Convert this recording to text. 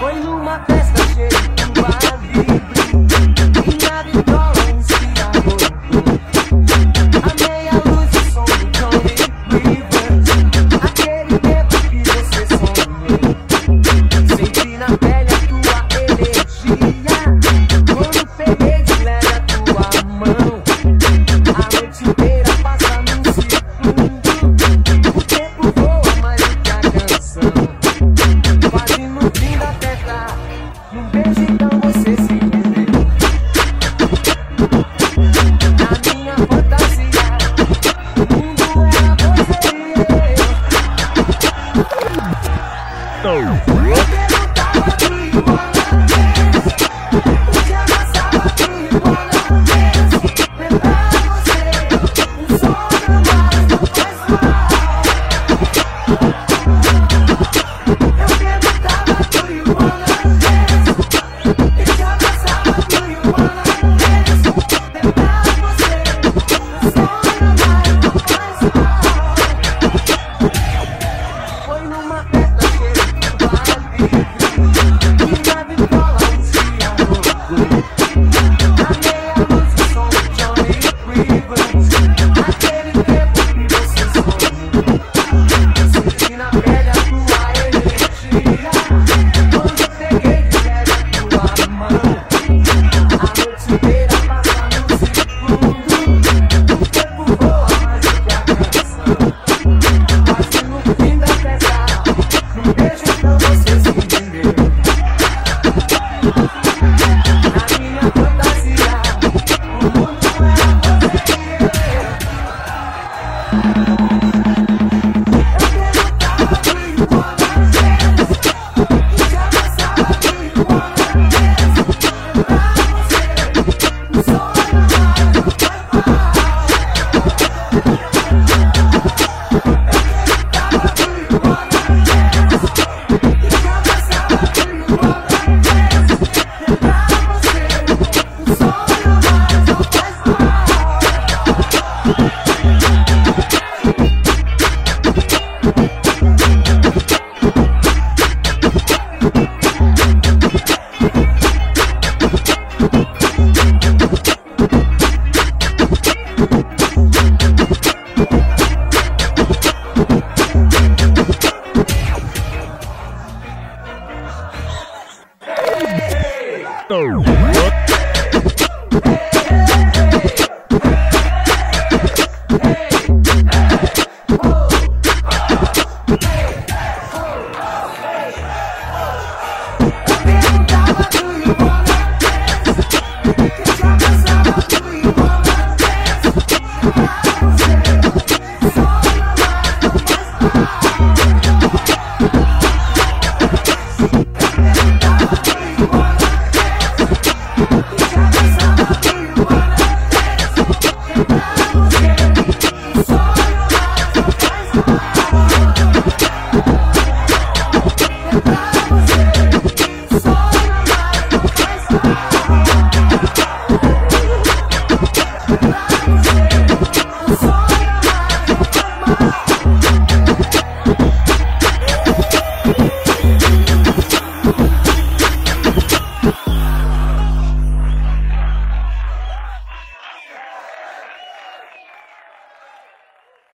Foi numa festa cheia de Go. Doctor.